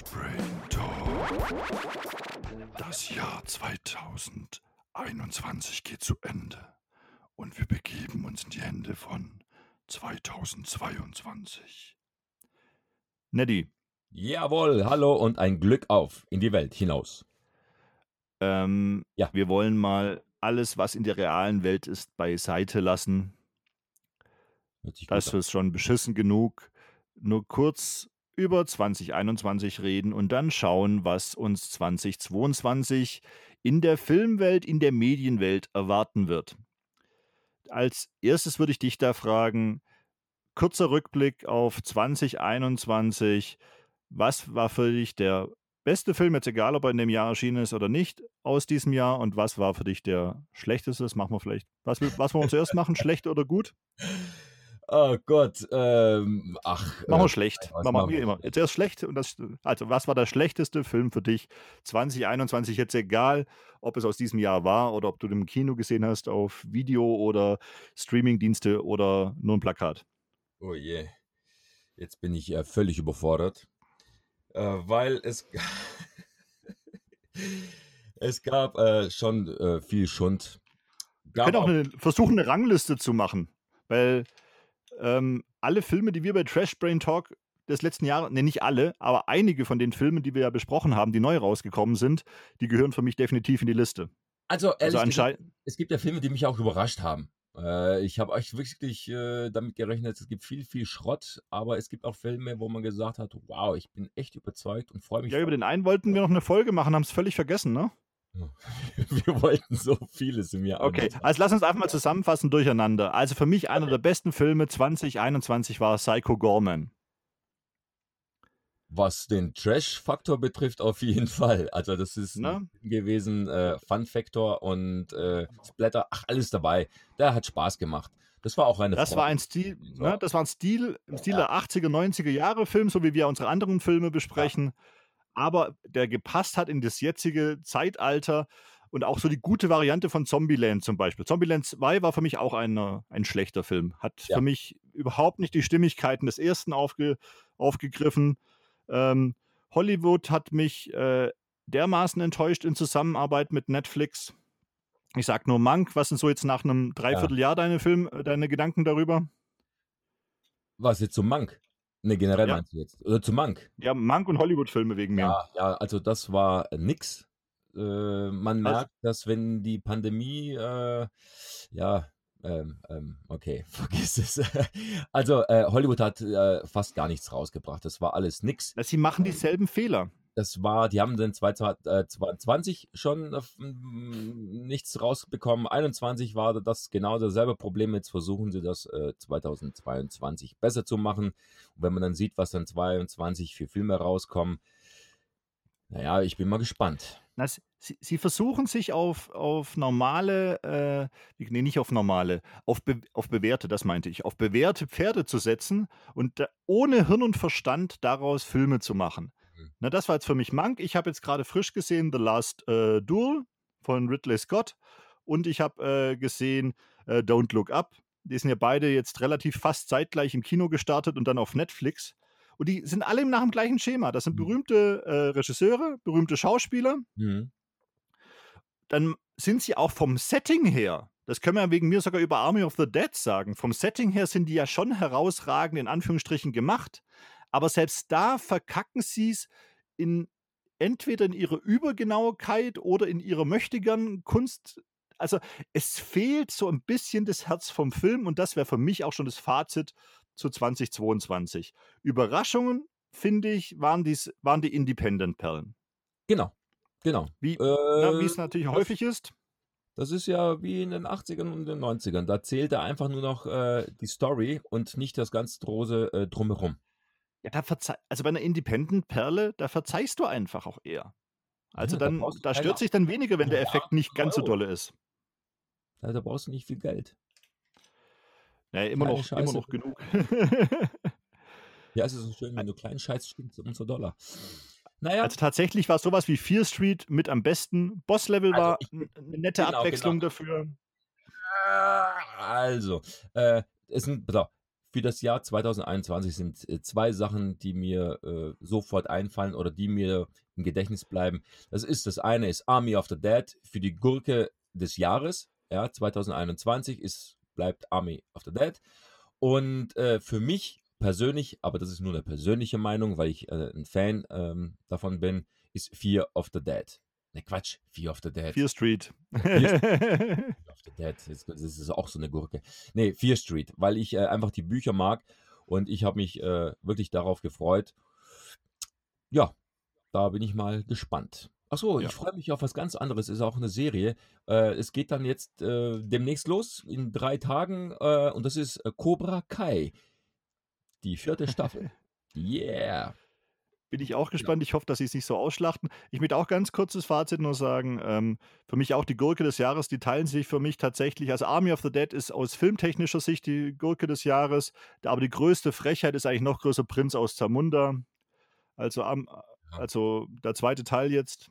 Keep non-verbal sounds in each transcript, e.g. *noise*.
Brain Talk. Das Jahr 2021 geht zu Ende und wir begeben uns in die Hände von 2022. Neddy. Jawohl, hallo und ein Glück auf in die Welt hinaus. Ähm, ja. Wir wollen mal alles, was in der realen Welt ist, beiseite lassen. Das ist schon beschissen genug. Nur kurz über 2021 reden und dann schauen, was uns 2022 in der Filmwelt, in der Medienwelt erwarten wird. Als erstes würde ich dich da fragen, kurzer Rückblick auf 2021. Was war für dich der beste Film, jetzt egal, ob er in dem Jahr erschienen ist oder nicht, aus diesem Jahr? Und was war für dich der schlechteste? Das machen wir vielleicht. Was, was wollen wir zuerst machen? Schlecht oder gut? Oh Gott, ähm, ach. Machen wir äh, schlecht. Machen wir wie immer. Jetzt erst schlecht. Und das, also, was war der schlechteste Film für dich 2021? Jetzt egal, ob es aus diesem Jahr war oder ob du den im Kino gesehen hast, auf Video oder Streamingdienste oder nur ein Plakat. Oh je. Jetzt bin ich äh, völlig überfordert, äh, weil es, *laughs* es gab äh, schon äh, viel Schund. Wir können auch eine, versuchen, eine Rangliste zu machen, weil ähm, alle Filme, die wir bei Trash Brain Talk des letzten Jahres, ne, nicht alle, aber einige von den Filmen, die wir ja besprochen haben, die neu rausgekommen sind, die gehören für mich definitiv in die Liste. Also, ehrlich also gesagt, es gibt ja Filme, die mich auch überrascht haben. Äh, ich habe euch wirklich äh, damit gerechnet, es gibt viel, viel Schrott, aber es gibt auch Filme, wo man gesagt hat, wow, ich bin echt überzeugt und freue mich. Ja, über den einen wollten wir noch eine Folge machen, haben es völlig vergessen, ne? *laughs* Wir wollten so vieles im Jahr. Okay, also lass uns einfach mal zusammenfassen durcheinander. Also für mich einer der besten Filme 2021 war Psycho Gorman. Was den Trash-Faktor betrifft, auf jeden Fall. Also das ist ne? gewesen, äh, Fun-Faktor und äh, Splatter, ach, alles dabei. Der hat Spaß gemacht. Das war auch eine Das Freude. war ein Stil, ne? das war ein Stil, im Stil ja. der 80er, 90er Jahre Film, so wie wir unsere anderen Filme besprechen. Ja aber der gepasst hat in das jetzige Zeitalter und auch so die gute Variante von Zombieland zum Beispiel. Zombieland 2 war für mich auch ein, ein schlechter Film. Hat ja. für mich überhaupt nicht die Stimmigkeiten des ersten aufge, aufgegriffen. Ähm, Hollywood hat mich äh, dermaßen enttäuscht in Zusammenarbeit mit Netflix. Ich sag nur Mank, was sind so jetzt nach einem Dreivierteljahr ja. deine Film, äh, deine Gedanken darüber? Was jetzt zum Mank? Ne, generell ja. meinst du jetzt. Oder zu Mank. Ja, Mank und Hollywood-Filme wegen mir. Ja, ja, also das war nix. Äh, man merkt, dass wenn die Pandemie, äh, ja, ähm, ähm, okay, *laughs* vergiss es. also äh, Hollywood hat äh, fast gar nichts rausgebracht. Das war alles nix. Sie machen dieselben Fehler das war, die haben dann 2020 schon nichts rausbekommen. 21 war das genau dasselbe Problem. Jetzt versuchen sie das 2022 besser zu machen. Und wenn man dann sieht, was dann 2022 für Filme rauskommen, naja, ich bin mal gespannt. Das, sie, versuchen sich auf, auf normale, äh, nee, nicht auf normale, auf, be, auf bewährte, das meinte ich, auf bewährte Pferde zu setzen und ohne Hirn und Verstand daraus Filme zu machen. Na, das war jetzt für mich Monk. Ich habe jetzt gerade frisch gesehen The Last äh, Duel von Ridley Scott und ich habe äh, gesehen äh, Don't Look Up. Die sind ja beide jetzt relativ fast zeitgleich im Kino gestartet und dann auf Netflix. Und die sind alle nach dem gleichen Schema. Das sind mhm. berühmte äh, Regisseure, berühmte Schauspieler. Mhm. Dann sind sie auch vom Setting her das können wir wegen mir sogar über Army of the Dead sagen. Vom Setting her sind die ja schon herausragend in Anführungsstrichen gemacht. Aber selbst da verkacken sie es in entweder in ihrer Übergenauigkeit oder in ihrer möchtegern Kunst. Also es fehlt so ein bisschen das Herz vom Film und das wäre für mich auch schon das Fazit zu 2022. Überraschungen, finde ich, waren, dies, waren die Independent-Perlen. Genau, genau. Wie äh, es natürlich häufig ist. Das ist ja wie in den 80ern und den 90ern. Da zählt er einfach nur noch äh, die Story und nicht das ganz große äh, Drumherum. Ja, da verzeih also bei einer Independent-Perle, da verzeihst du einfach auch eher. Also ja, dann, da, da stört sich dann weniger, wenn der Effekt nicht ganz so dolle ist. Ja, da brauchst du nicht viel Geld. Naja, immer noch, immer noch genug. *laughs* ja, es ist so schön, wenn du kleinen Scheiß stimmt, umso Dollar. Naja. Also tatsächlich war sowas wie Fear Street mit am besten. Boss-Level also war eine nette genau, Abwechslung genau. dafür. Also, äh, ist ein, für das Jahr 2021 sind äh, zwei Sachen, die mir äh, sofort einfallen oder die mir im Gedächtnis bleiben. Das ist das eine ist Army of the Dead für die Gurke des Jahres. Ja, 2021 ist bleibt Army of the Dead. Und äh, für mich persönlich, aber das ist nur eine persönliche Meinung, weil ich äh, ein Fan ähm, davon bin, ist Fear of the Dead. Ne, Quatsch, Fear of the Dead. Fear Street. Fear *laughs* Dead, das, das ist auch so eine Gurke. Nee, Fear Street, weil ich äh, einfach die Bücher mag und ich habe mich äh, wirklich darauf gefreut. Ja, da bin ich mal gespannt. Achso, Ja. ich freue mich auf was ganz anderes. Ist auch eine Serie. Äh, es geht dann jetzt äh, demnächst los in drei Tagen äh, und das ist äh, Cobra Kai. Die vierte Staffel. *laughs* Yeah. Bin ich auch gespannt. Ich hoffe, dass sie es nicht so ausschlachten. Ich möchte auch ganz kurzes Fazit nur sagen. Ähm, für mich auch die Gurke des Jahres, die teilen sich für mich tatsächlich. Also Army of the Dead ist aus filmtechnischer Sicht die Gurke des Jahres. Aber die größte Frechheit ist eigentlich noch größer Prinz aus Zamunda. Also, am, also der zweite Teil jetzt.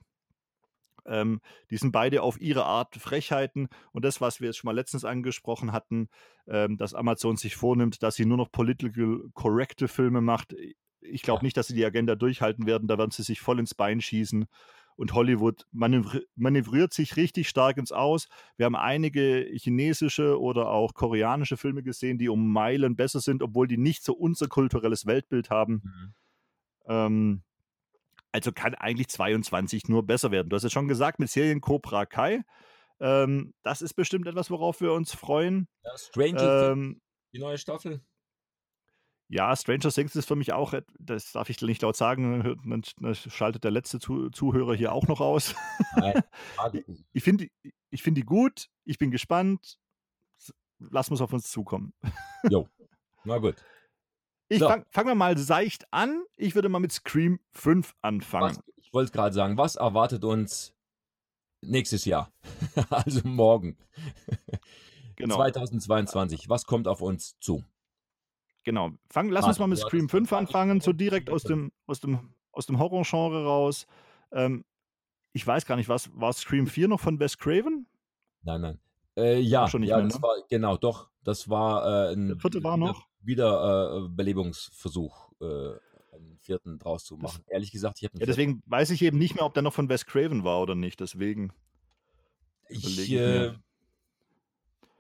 Ähm, die sind beide auf ihre Art Frechheiten. Und das, was wir jetzt schon mal letztens angesprochen hatten, ähm, dass Amazon sich vornimmt, dass sie nur noch political correcte Filme macht. Ich glaube nicht, dass sie die Agenda durchhalten werden. Da werden sie sich voll ins Bein schießen. Und Hollywood manövri manövriert sich richtig stark ins Aus. Wir haben einige chinesische oder auch koreanische Filme gesehen, die um Meilen besser sind, obwohl die nicht so unser kulturelles Weltbild haben. Mhm. Ähm, also kann eigentlich 22 nur besser werden. Du hast es schon gesagt, mit Serien Cobra Kai. Ähm, das ist bestimmt etwas, worauf wir uns freuen. Ja, Stranger Things, Ähm, die neue Staffel. Ja, Stranger Things ist für mich auch, das darf ich nicht laut sagen, dann dann schaltet der letzte Zu Zuhörer hier auch noch aus. Nein, *laughs* Ich finde die- ich find die gut, ich bin gespannt. S- Lassen wir es auf uns zukommen. Jo, *laughs* na gut. Ich So. fang, fangen wir mal seicht an. Ich würde mal mit Scream 5 anfangen. Was, ich wollte gerade sagen, was erwartet uns nächstes Jahr? *laughs* also morgen. Genau. 2022. Was kommt auf uns zu? Genau. Fang, lass uns mal mit Scream hattest 5 schon anfangen, so direkt aus dem, aus dem, aus dem Horrorgenre raus. Ähm, ich weiß gar nicht, was war Scream 4 noch von Wes Craven? Nein, nein. Äh, ja, schon nicht ja mehr, das ne? war, genau, doch. Das war äh, ein Der vierte war noch? Wiederbelebungsversuch, äh, einen vierten draus zu machen. Ehrlich gesagt, ich habe Ja, deswegen weiß ich eben nicht mehr, ob der noch von Wes Craven war oder nicht. Deswegen. ich, ich äh.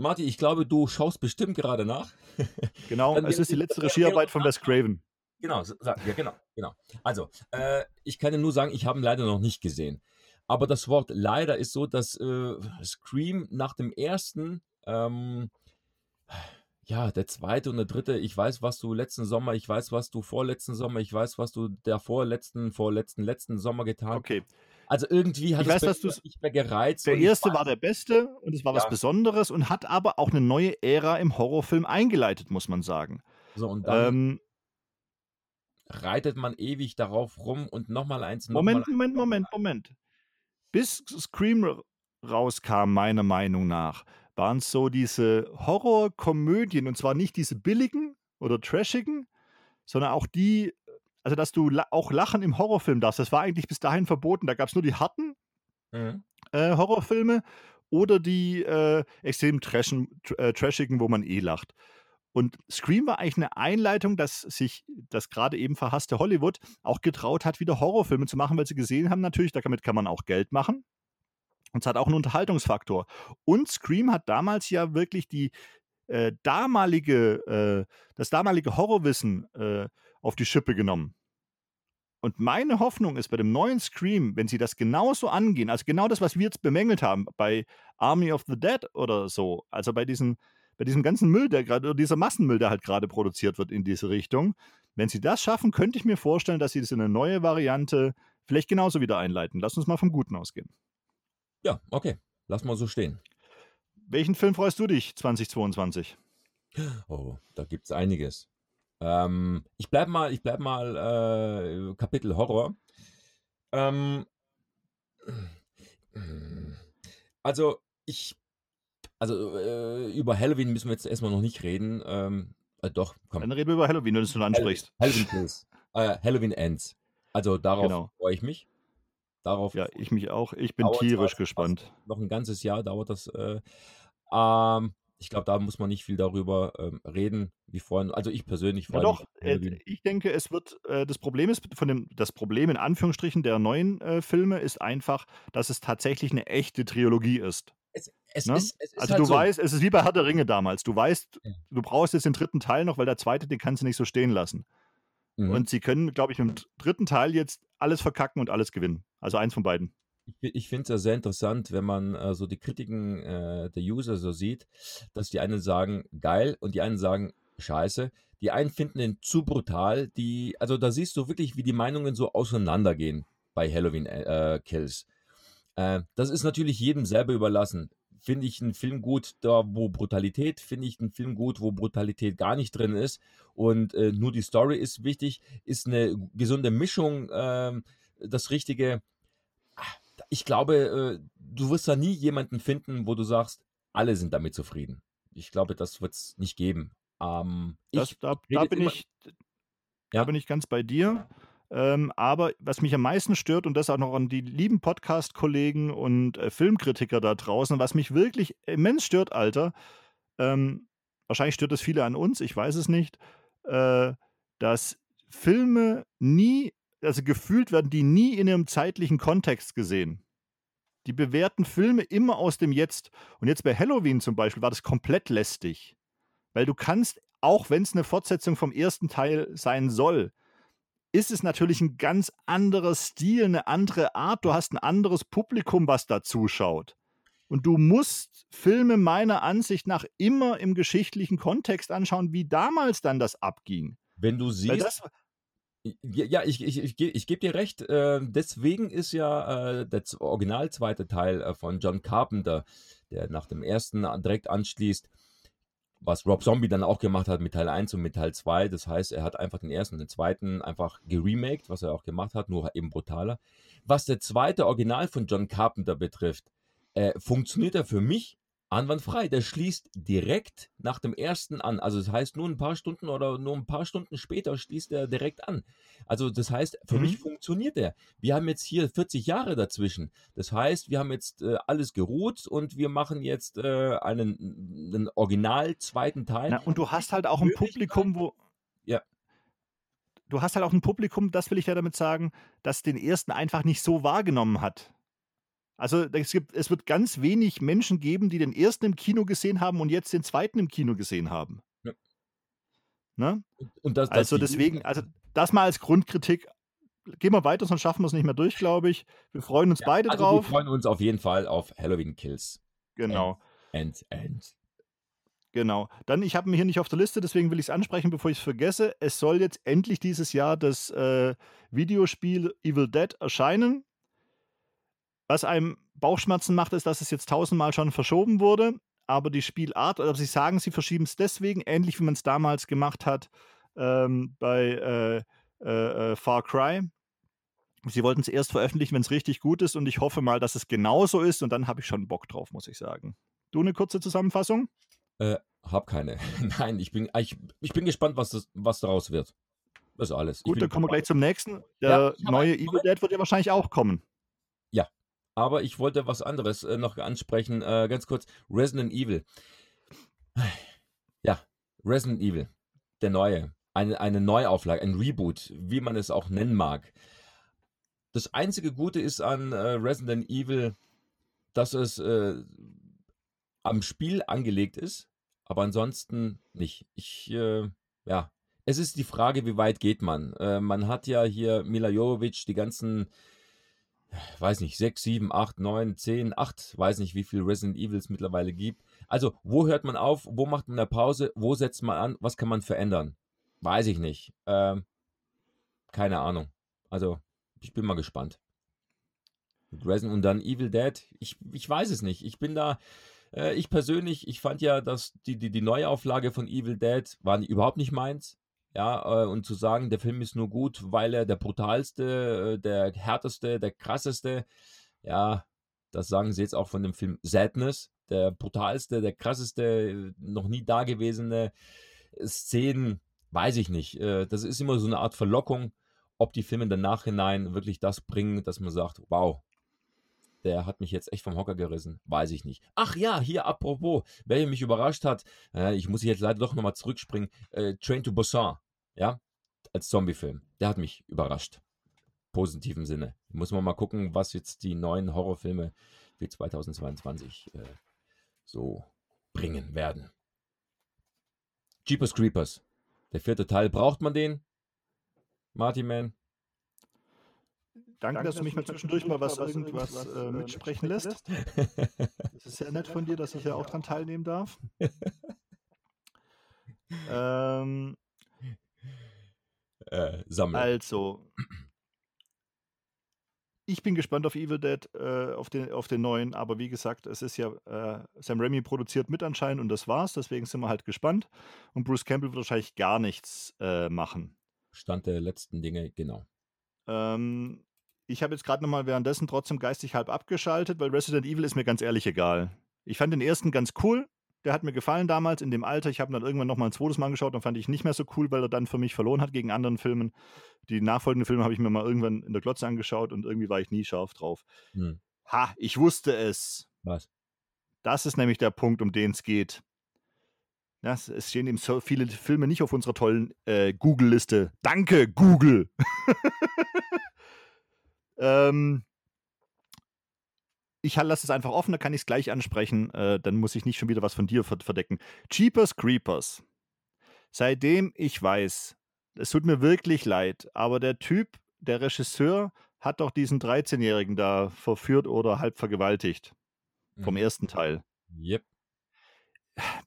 Martin, ich glaube, du schaust bestimmt gerade nach. *laughs* Genau, es ist die letzte Regiearbeit von. Wes Craven. Genau, sag, ja, genau, genau. Also, äh, ich kann dir nur sagen, ich habe ihn leider noch nicht gesehen. Aber das Wort leider ist so, dass äh, Scream nach dem ersten, ähm, ja, der zweite und der dritte, ich weiß, was du letzten Sommer, ich weiß, was du vorletzten Sommer, ich weiß, was du der vorletzten, vorletzten, letzten Sommer getan Okay. Also irgendwie hat Ich es weiß, dass nicht mehr gereizt. Der erste war der beste und es war was Ja. Besonderes und hat aber auch eine neue Ära im Horrorfilm eingeleitet, muss man sagen. So, und dann Ähm, reitet man ewig darauf rum und nochmal eins, nochmal Moment, Moment, Moment, Moment. Bis Scream rauskam, meiner Meinung nach, waren es so diese Horrorkomödien und zwar nicht diese billigen oder trashigen, sondern auch die, also dass du la auch lachen im Horrorfilm darfst. Das war eigentlich bis dahin verboten. Da gab es nur die harten Mhm. äh, Horrorfilme oder die äh, extrem trashen, tr äh, trashigen, wo man eh lacht. Und Scream war eigentlich eine Einleitung, dass sich das gerade eben verhasste Hollywood auch getraut hat, wieder Horrorfilme zu machen, weil sie gesehen haben, natürlich, damit kann man auch Geld machen. Und es hat auch einen Unterhaltungsfaktor. Und Scream hat damals ja wirklich die äh, damalige, äh, das damalige Horrorwissen äh, auf die Schippe genommen. Und meine Hoffnung ist bei dem neuen Scream, wenn sie das genauso angehen, also genau das, was wir jetzt bemängelt haben bei Army of the Dead oder so, also bei diesen, bei diesem ganzen Müll, der gerade, oder dieser Massenmüll, der halt gerade produziert wird in diese Richtung, wenn sie das schaffen, könnte ich mir vorstellen, dass sie das in eine neue Variante vielleicht genauso wieder einleiten. Lass uns mal vom Guten ausgehen. Ja, okay. Lass mal so stehen. Welchen Film freust du dich 2022? Oh, da gibt es einiges. Ähm, ich bleib mal, ich bleib mal äh, Kapitel Horror. Ähm, also ich, also äh, über Halloween müssen wir jetzt erstmal noch nicht reden. Ähm, äh, doch, komm. Dann reden wir über Halloween, wenn du das schon ansprichst. Halloween *laughs* Kills. Äh, Halloween Ends. Also darauf Genau. freue ich mich. Darauf Ja, ich mich auch. Ich bin tierisch gespannt. noch ein ganzes Jahr dauert das. Äh, ähm, ich glaube, da muss man nicht viel darüber ähm, reden, wie vorhin. Also ich persönlich Ja, doch, äh, ich denke, es wird, äh, das Problem ist, von dem, das Problem in Anführungsstrichen der neuen äh, Filme ist einfach, dass es tatsächlich eine echte Trilogie ist. Es, es Ne? ist, es ist Also halt du so. weißt, es ist wie bei Herr der Ringe damals. Du weißt, Ja. du brauchst jetzt den dritten Teil noch, weil der zweite, den kannst du nicht so stehen lassen. Mhm. Und sie können, glaube ich, im dritten Teil jetzt alles verkacken und alles gewinnen. Also eins von beiden. Ich, ich finde es ja sehr interessant, wenn man äh, so die Kritiken äh, der User so sieht, dass die einen sagen geil und die einen sagen scheiße. Die einen finden ihn zu brutal. Die, also da siehst du wirklich, wie die Meinungen so auseinandergehen bei Halloween äh, Kills. Äh, das ist natürlich jedem selber überlassen. Finde ich einen Film gut, da wo Brutalität, finde ich einen Film gut, wo Brutalität gar nicht drin ist und äh, nur die Story ist wichtig, ist eine gesunde Mischung ähm, das Richtige ich glaube, äh, du wirst da nie jemanden finden, wo du sagst, alle sind damit zufrieden. Ich glaube, das wird es nicht geben. Ähm, Das, da, da, bin immer- ich, da Ja. bin ich ganz bei dir. Ähm, aber was mich am meisten stört, und das auch noch an die lieben Podcast-Kollegen und äh, Filmkritiker da draußen, was mich wirklich immens stört, Alter, ähm, wahrscheinlich stört es viele an uns, ich weiß es nicht, äh, dass Filme nie, also gefühlt werden die nie in ihrem zeitlichen Kontext gesehen. Die bewerten Filme immer aus dem Jetzt. Und jetzt bei Halloween zum Beispiel war das komplett lästig. Weil du kannst, auch wenn es eine Fortsetzung vom ersten Teil sein soll, ist es natürlich ein ganz anderer Stil, eine andere Art. Du hast ein anderes Publikum, was da zuschaut. Und du musst Filme meiner Ansicht nach immer im geschichtlichen Kontext anschauen, wie damals dann das abging. wenn du siehst, das, ja, ich, ich, ich, ich gebe dir recht. Äh, deswegen ist ja äh, der original zweite Teil äh, von John Carpenter, der nach dem ersten direkt anschließt, was Rob Zombie dann auch gemacht hat mit Teil 1 und mit Teil 2. Das heißt, er hat einfach den ersten und den zweiten einfach geremaked, was er auch gemacht hat, nur eben brutaler. Was der zweite Original von John Carpenter betrifft, äh, funktioniert er für mich anwandfrei. Der schließt direkt nach dem ersten an. Also das heißt, nur ein paar Stunden oder nur ein paar Stunden später schließt er direkt an. Also das heißt, für Mhm. mich funktioniert der. Wir haben jetzt hier 40 Jahre dazwischen. Das heißt, wir haben jetzt äh, alles geruht und wir machen jetzt äh, einen, einen original zweiten Teil. na, und du hast halt auch ein Publikum, wo. Ja. Du hast halt auch ein Publikum, das will ich ja damit sagen, das den ersten einfach nicht so wahrgenommen hat. Also es, gibt, es wird ganz wenig Menschen geben, die den ersten im Kino gesehen haben und jetzt den zweiten im Kino gesehen haben. Ja. Ne? Und, das, dass Also deswegen, also das mal als Grundkritik. Gehen wir weiter, sonst schaffen wir es nicht mehr durch, glaube ich. Wir freuen uns Ja, beide also drauf. Wir freuen uns auf jeden Fall auf Halloween Kills. Genau, And, and. genau. Dann, ich habe ihn hier nicht auf der Liste, deswegen will ich es ansprechen, bevor ich es vergesse. Es soll jetzt endlich dieses Jahr das äh, Videospiel Evil Dead erscheinen. Was einem Bauchschmerzen macht, ist, dass es jetzt tausendmal schon verschoben wurde. Aber die Spielart, oder sie sagen, sie verschieben es deswegen, ähnlich wie man es damals gemacht hat ähm, bei äh, äh, äh, Far Cry. Sie wollten es erst veröffentlichen, wenn es richtig gut ist, und ich hoffe mal, dass es genauso ist, und dann habe ich schon Bock drauf, muss ich sagen. Du eine kurze Zusammenfassung? Äh, hab keine. *laughs* Nein, ich bin, ich, ich bin gespannt, was, das, was daraus wird. Das ist alles. Gut, dann kommen wir gleich zum nächsten. Der Ja, neue Evil Dead wird ja wahrscheinlich auch kommen. Aber ich wollte was anderes äh, noch ansprechen. Äh, ganz kurz. Resident Evil. Ja, Resident Evil. Der neue. Eine, eine Neuauflage, ein Reboot, wie man es auch nennen mag. Das einzige Gute ist an äh, Resident Evil, dass es äh, am Spiel angelegt ist, aber ansonsten nicht. Ich, äh, ja, es ist die Frage, wie weit geht man? Äh, man hat ja hier Mila Jovovich, die ganzen weiß nicht, 6, 7, 8, 9, 10, 8, weiß nicht, wie viel Resident Evils mittlerweile gibt. Also, wo hört man auf? Wo macht man eine Pause? Wo setzt man an? Was kann man verändern? Weiß ich nicht. Ähm, keine Ahnung. Also, ich bin mal gespannt. Mit Resident und dann Evil Dead. Ich, ich weiß es nicht. Ich bin da, äh, ich persönlich, ich fand ja, dass die, die, die Neuauflage von Evil Dead war überhaupt nicht meins. Ja, äh, und zu sagen, der Film ist nur gut, weil er der brutalste, äh, der härteste, der krasseste, ja, das sagen sie jetzt auch von dem Film Sadness, der brutalste, der krasseste, noch nie dagewesene Szenen, weiß ich nicht. Äh, das ist immer so eine Art Verlockung, ob die Filme dann Nachhinein wirklich das bringen, dass man sagt, wow, der hat mich jetzt echt vom Hocker gerissen. Weiß ich nicht. Ach ja, hier apropos, wer mich überrascht hat, äh, ich muss jetzt leider doch nochmal zurückspringen, äh, Train to Busan, ja, als Zombiefilm. Der hat mich überrascht. Positiven Sinne. Muss man mal gucken, was jetzt die neuen Horrorfilme für 2022 äh, so bringen werden. Jeepers Creepers. Der vierte Teil, braucht man den? Marty Man? Danke, Danke dass du mich mal zwischendurch mal was, irgendwas, irgendwas äh, äh mitsprechen lässt. Das ist sehr nett von dir, dass ich ja auch dran teilnehmen darf. *laughs* ähm, äh, sammeln. Also, ich bin gespannt auf Evil Dead, äh, auf, den, auf den neuen, aber wie gesagt, es ist ja, äh, Sam Raimi produziert mit anscheinend und das war's, deswegen sind wir halt gespannt. Und Bruce Campbell wird wahrscheinlich gar nichts äh, machen. Stand der letzten Dinge, genau. Ähm, ich habe jetzt gerade nochmal währenddessen trotzdem geistig halb abgeschaltet, weil Resident Evil ist mir ganz ehrlich egal. Ich fand den ersten ganz cool, der hat mir gefallen damals in dem Alter. Ich habe dann irgendwann nochmal ein zweites Mal angeschaut und fand ich nicht mehr so cool, weil er dann für mich verloren hat gegen anderen Filmen. Die nachfolgenden Filme habe ich mir mal irgendwann in der Glotze angeschaut und irgendwie war ich nie scharf drauf. Hm. Ha, ich wusste es. Was? Das ist nämlich der Punkt, um den es geht. Ja, es stehen eben so viele Filme nicht auf unserer tollen äh, Google-Liste. Danke, Google! *laughs* ähm, ich lasse es einfach offen, da kann ich es gleich ansprechen. Äh, dann muss ich nicht schon wieder was von dir verdecken. Cheapers Creepers. Seitdem ich weiß, es tut mir wirklich leid, aber der Typ, der Regisseur, hat doch diesen 13-Jährigen da verführt oder halb vergewaltigt. Vom mhm. ersten Teil. Yep.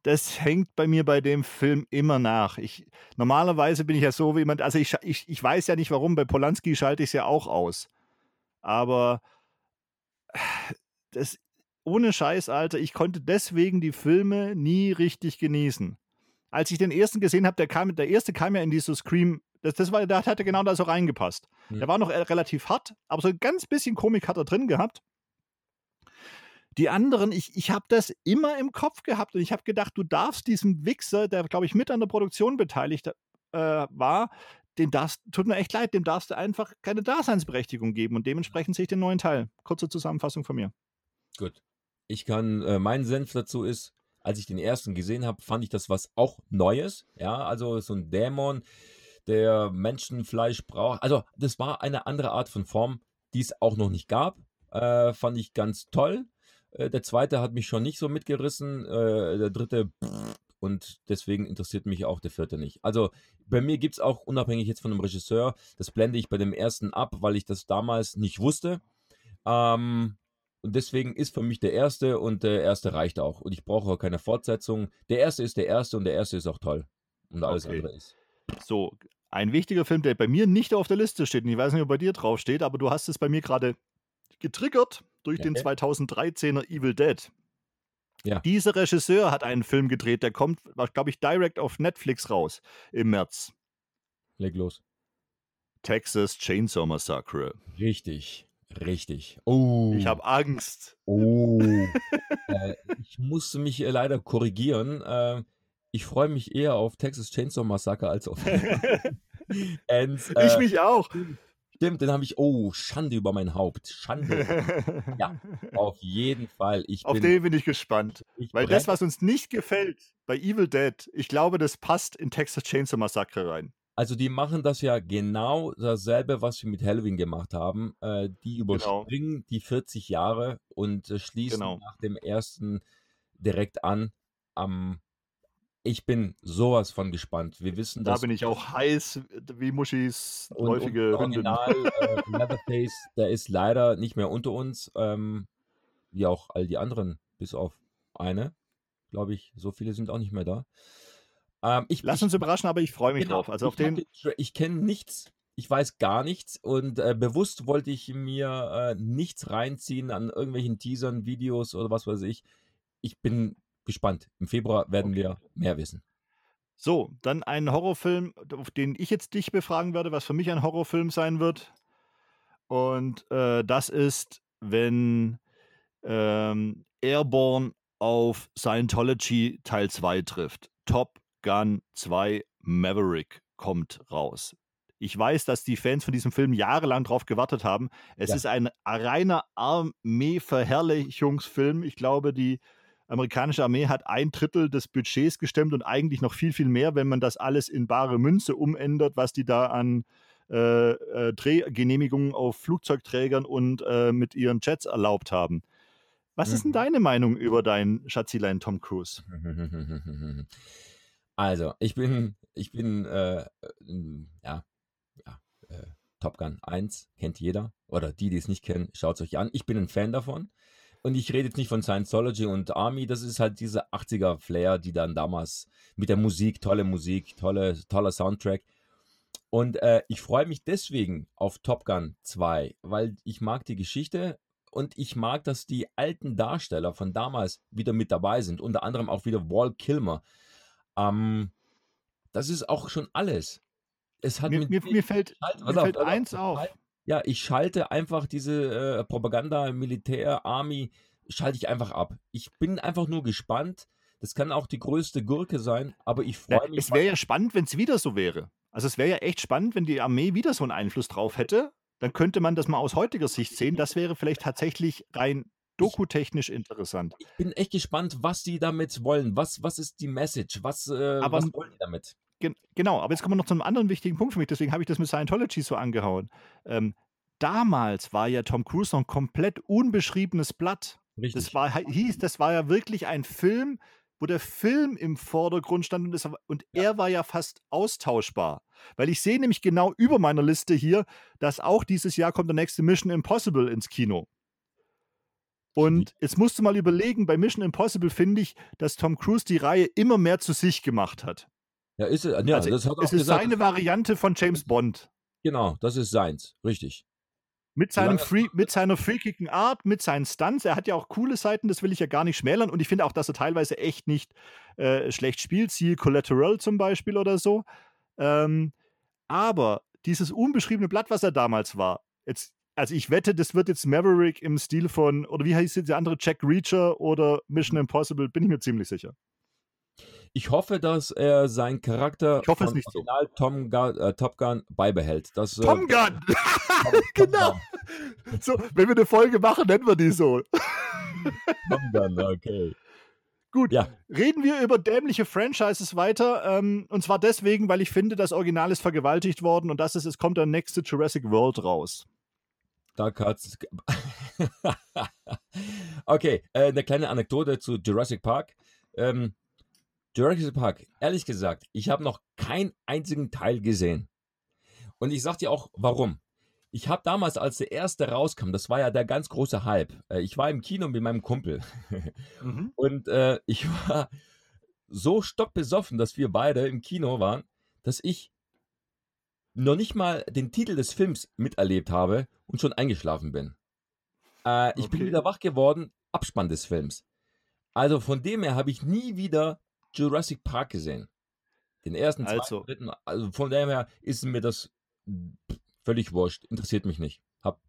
Das hängt bei mir bei dem Film immer nach. Ich, normalerweise bin ich ja so wie jemand, also ich, ich, ich weiß ja nicht warum, bei Polanski schalte ich es ja auch aus. Aber *sighs* das, ohne Scheiß, Alter, ich konnte deswegen die Filme nie richtig genießen. Als ich den ersten gesehen habe, der kam, der erste kam ja in dieses Scream, das, das war, da hat er genau da so reingepasst. Mhm. Der war noch relativ hart, aber so ein ganz bisschen Komik hat er drin gehabt. Die anderen, ich, ich habe das immer im Kopf gehabt und ich habe gedacht, du darfst diesem Wichser, der, glaube ich, mit an der Produktion beteiligt äh, war, den darfst, tut mir echt leid, dem darfst du einfach keine Daseinsberechtigung geben und dementsprechend sehe ich den neuen Teil. Kurze Zusammenfassung von mir. Gut. Ich kann, äh, mein Senf dazu ist, als ich den ersten gesehen habe, fand ich das was auch Neues. Ja, also so ein Dämon, der Menschenfleisch braucht. Also, das war eine andere Art von Form, die es auch noch nicht gab. Äh, fand ich ganz toll. Äh, der zweite hat mich schon nicht so mitgerissen. Äh, der dritte, und deswegen interessiert mich auch der vierte nicht. Also bei mir gibt es auch, unabhängig jetzt von dem Regisseur, das blende ich bei dem ersten ab, weil ich das damals nicht wusste. Ähm, und deswegen ist für mich der erste und der erste reicht auch. Und ich brauche auch keine Fortsetzung. Der erste ist der erste und der erste ist auch toll. Und alles okay. andere ist. So, ein wichtiger Film, der bei mir nicht auf der Liste steht. Und ich weiß nicht, ob bei dir drauf steht, aber du hast es bei mir gerade getriggert durch okay. den 2013er Evil Dead. Ja. Dieser Regisseur hat einen Film gedreht, der kommt, glaube ich, direkt auf Netflix raus im März. Leg los. Texas Chainsaw Massacre. Richtig. Richtig. Oh. Ich habe Angst. Oh. *laughs* äh, ich muss mich äh, leider korrigieren. Äh, ich freue mich eher auf Texas Chainsaw Massacre als auf. *laughs* And, ich äh, mich auch. Stimmt, den habe ich. Oh, Schande über mein Haupt. Schande. *laughs* ja, auf jeden Fall. Ich auf den bin ich gespannt. Ich weil das, was uns nicht gefällt bei Evil Dead, ich glaube, das passt in Texas Chainsaw Massacre rein. Also die machen das ja genau dasselbe, was wir mit Halloween gemacht haben. Äh, die genau. überspringen genau. die 40 Jahre und äh, schließen genau. nach dem ersten direkt an. Ähm, ich bin sowas von gespannt. Wir wissen, da bin ich auch heiß wie Muschis häufige Hündin. Original, *laughs* äh, Leatherface, der ist leider nicht mehr unter uns, ähm, wie auch all die anderen, bis auf eine, glaube ich. So viele sind auch nicht mehr da. Ähm, ich, Lass uns überraschen, aber ich freue mich genau, drauf. Also auf den. ich, ich kenne nichts, ich weiß gar nichts und äh, bewusst wollte ich mir äh, nichts reinziehen an irgendwelchen Teasern, Videos oder was weiß ich. Ich bin gespannt. Im Februar werden okay. wir mehr wissen. So, dann ein Horrorfilm, auf den ich jetzt dich befragen werde, was für mich ein Horrorfilm sein wird. Und äh, das ist, wenn ähm, Airborne auf Scientology Teil 2 trifft. Top Gun 2 Maverick kommt raus. Ich weiß, dass die Fans von diesem Film jahrelang drauf gewartet haben. Es Ja. ist ein reiner Armee-Verherrlichungsfilm. Ich glaube, die amerikanische Armee hat ein Drittel des Budgets gestemmt und eigentlich noch viel, viel mehr, wenn man das alles in bare Münze umändert, was die da an äh, äh, Drehgenehmigungen auf Flugzeugträgern und äh, mit ihren Jets erlaubt haben. Was ist denn Mhm. deine Meinung über deinen Schatzilein Tom Cruise? *laughs* Also, ich bin, ich bin, äh, äh, ja, ja, äh, Top Gun 1 kennt jeder. Oder die, die es nicht kennen, schaut es euch an. Ich bin ein Fan davon. Und ich rede jetzt nicht von Scientology und Army, das ist halt diese 80er Flair, die dann damals mit der Musik, tolle Musik, tolle, toller Soundtrack. Und äh, ich freue mich deswegen auf Top Gun 2, weil ich mag die Geschichte und ich mag, dass die alten Darsteller von damals wieder mit dabei sind. Unter anderem auch wieder Walt Kilmer. Ähm, das ist auch schon alles. Es hat Mir, mit mir, mir fällt, Halt, mir auf, fällt auf, eins ich auf. Ja, ich schalte einfach diese äh, Propaganda, Militär, Army, schalte ich einfach ab. Ich bin einfach nur gespannt. Das kann auch die größte Gurke sein, aber ich Ja, freue mich. es wäre ja spannend, wenn es wieder so wäre. Also es wäre ja echt spannend, wenn die Armee wieder so einen Einfluss drauf hätte. Dann könnte man das mal aus heutiger Sicht sehen. Das wäre vielleicht tatsächlich rein dokutechnisch interessant. ich bin echt gespannt, was die damit wollen. Was, was ist die Message? Was, äh, Aber- was wollen die damit? Gen genau, aber jetzt kommen wir noch zu einem anderen wichtigen Punkt für mich. Deswegen habe ich das mit Scientology so angehauen. Ähm, damals war ja Tom Cruise noch ein komplett unbeschriebenes Blatt. Richtig. Das war, hieß, das war ja wirklich ein Film, wo der Film im Vordergrund stand und, es, und er war ja fast austauschbar. Weil ich sehe nämlich genau über meiner Liste hier, dass auch dieses Jahr kommt der nächste Mission Impossible ins Kino. Und jetzt musst du mal überlegen, bei Mission Impossible finde ich, dass Tom Cruise die Reihe immer mehr zu sich gemacht hat. Ja, ist, es- ja also das hat auch es ist gesagt. seine Variante von James Bond. Genau, das ist seins. Richtig. Mit, seinem Free, mit seiner freakigen Art, mit seinen Stunts. Er hat ja auch coole Seiten, das will ich ja gar nicht schmälern. Und ich finde auch, dass er teilweise echt nicht äh, schlecht spielt. Siehe Collateral zum Beispiel oder so. Ähm, aber dieses unbeschriebene Blatt, was er damals war, jetzt, also ich wette, das wird jetzt Maverick im Stil von, oder wie heißt jetzt der andere, Jack Reacher oder Mission Impossible, bin ich mir ziemlich sicher. Ich hoffe, dass er seinen Charakter Ich hoffe von nicht so. Original Tom Gun, äh, Top Gun beibehält. Das, äh, Tom Gun! *laughs* Tom- *laughs* genau. So, wenn wir eine Folge machen, nennen wir die so. Gun, *laughs* Tom Gun, okay. Gut, Ja. reden wir über dämliche Franchises weiter. Ähm, und zwar deswegen, weil ich finde, das Original ist vergewaltigt worden und das ist, es kommt der nächste Jurassic World raus. Da hat's. okay, äh, eine kleine Anekdote zu Jurassic Park. Ähm, Jurassic Park, ehrlich gesagt, ich habe noch keinen einzigen Teil gesehen. Und ich sag dir auch, warum. Ich habe damals, als der erste rauskam, das war ja der ganz große Hype. Äh, ich war im Kino mit meinem Kumpel. *laughs* Und äh, ich war so stockbesoffen, dass wir beide im Kino waren, dass ich noch nicht mal den Titel des Films miterlebt habe und schon eingeschlafen bin. Äh, ich bin Okay. wieder wach geworden, Abspann des Films. Also von dem her habe ich nie wieder Jurassic Park gesehen. Den ersten, zweiten, Also. dritten. Also von dem her ist mir das völlig wurscht. Interessiert mich nicht. Hab,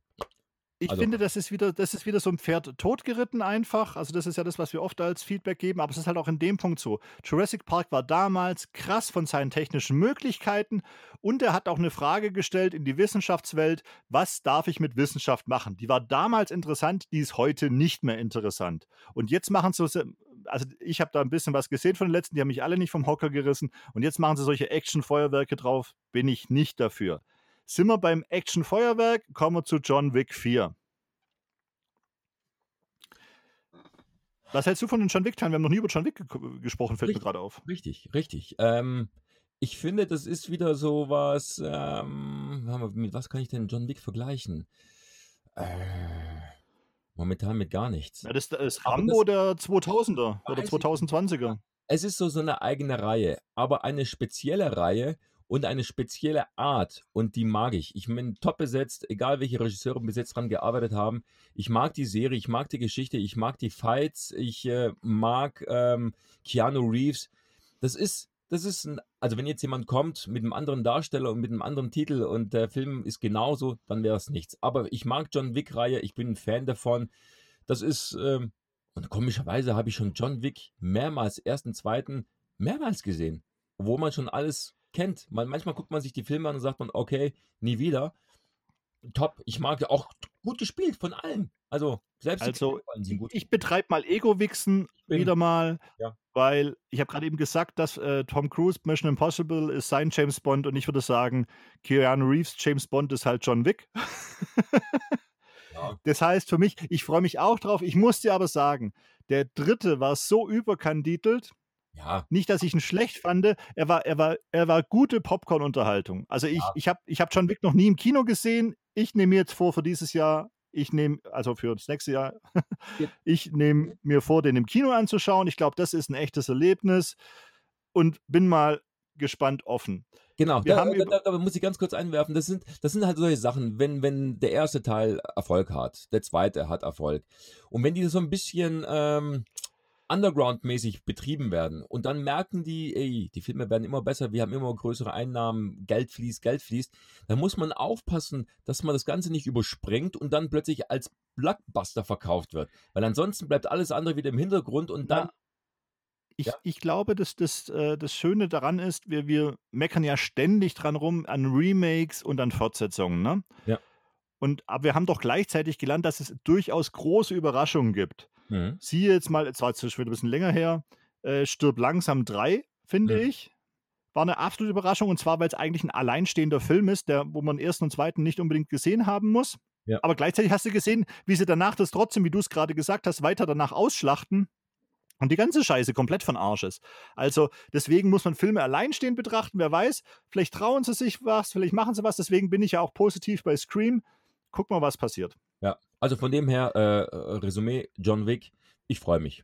Ich Also- finde, das ist, wieder, das ist wieder so ein Pferd totgeritten einfach. Also das ist ja das, was wir oft als Feedback geben, aber es ist halt auch in dem Punkt so. Jurassic Park war damals krass von seinen technischen Möglichkeiten und er hat auch eine Frage gestellt in die Wissenschaftswelt, was darf ich mit Wissenschaft machen? Die war damals interessant, die ist heute nicht mehr interessant. Und jetzt machen sie so, also ich habe da ein bisschen was gesehen von den letzten, die haben mich alle nicht vom Hocker gerissen und jetzt machen sie solche Action-Feuerwerke drauf, bin ich nicht dafür. Sind wir beim Action-Feuerwerk, kommen wir zu John Wick 4. Was hältst du von den John Wick-Teilen? Wir haben noch nie über John Wick ge gesprochen, fällt Richtig. mir gerade auf. Richtig, richtig. Ähm, ich finde, das ist wieder so was. Ähm, mit was kann ich denn John Wick vergleichen? Äh, momentan mit gar nichts. Ja, das ist Aber Rambo der 2000er oder Weiß ich 2020er. Es ist so, so eine eigene Reihe, aber eine spezielle Reihe und eine spezielle Art und die mag ich. Ich bin top besetzt, egal welche Regisseure bis jetzt dran gearbeitet haben. Ich mag die Serie, ich mag die Geschichte, ich mag die Fights, ich äh, mag ähm, Keanu Reeves. Das ist, das ist ein, also wenn jetzt jemand kommt mit einem anderen Darsteller und mit einem anderen Titel und der Film ist genauso, dann wäre es nichts. Aber ich mag John Wick-Reihe, ich bin ein Fan davon. Das ist, ähm, und komischerweise habe ich schon John Wick mehrmals, ersten, zweiten, mehrmals gesehen. Wo man schon alles kennt. Man, manchmal guckt man sich die Filme an und sagt man, okay, nie wieder. Top. Ich mag ja auch gut gespielt von allen. Also, selbst Also, ich betreibe mal Ego-Wichsen wieder mal, Ja. weil ich habe gerade eben gesagt, dass äh, Tom Cruise Mission Impossible ist sein James Bond und ich würde sagen, Keanu Reeves James Bond ist halt John Wick. Ja. Das heißt für mich, ich freue mich auch drauf. Ich muss dir aber sagen, der dritte war so überkandidelt, Ja, nicht, dass ich ihn schlecht fand. Er war, er war, er war gute Popcorn-Unterhaltung. Also ich, Ja. ich habe ich hab John Wick noch nie im Kino gesehen. Ich nehme mir jetzt vor für dieses Jahr, ich nehme, also für das nächste Jahr, Ja. *laughs* ich nehme mir vor, den im Kino anzuschauen. Ich glaube, das ist ein echtes Erlebnis und bin mal gespannt offen. Genau, Wir da, da, da muss ich ganz kurz einwerfen. Das sind, das sind halt solche Sachen, wenn, wenn der erste Teil Erfolg hat, der zweite hat Erfolg. Und wenn die so ein bisschen ähm, Underground-mäßig betrieben werden und dann merken die, ey, die Filme werden immer besser, wir haben immer größere Einnahmen, Geld fließt, Geld fließt, dann muss man aufpassen, dass man das Ganze nicht überspringt und dann plötzlich als Blockbuster verkauft wird. Weil ansonsten bleibt alles andere wieder im Hintergrund und dann, Na, ich, Ja. ich glaube, dass das, äh, das Schöne daran ist, wir, wir meckern ja ständig dran rum an Remakes und an Fortsetzungen. Ne? Ja. Und, aber wir haben doch gleichzeitig gelernt, dass es durchaus große Überraschungen gibt. Mhm. Siehe jetzt mal, es war jetzt schon wieder ein bisschen länger her, äh, Stirb langsam 3, finde Mhm. ich. War eine absolute Überraschung und zwar, weil es eigentlich ein alleinstehender Film ist, der, wo man ersten und zweiten nicht unbedingt gesehen haben muss. Ja. Aber gleichzeitig hast du gesehen, wie sie danach das trotzdem, wie du es gerade gesagt hast, weiter danach ausschlachten und die ganze Scheiße komplett von Arsch ist. Also deswegen muss man Filme alleinstehend betrachten. Wer weiß, vielleicht trauen sie sich was, vielleicht machen sie was. Deswegen bin ich ja auch positiv bei Scream. Guck mal, was passiert. ja. Also von dem her, äh, Resümee, John Wick, ich freue mich.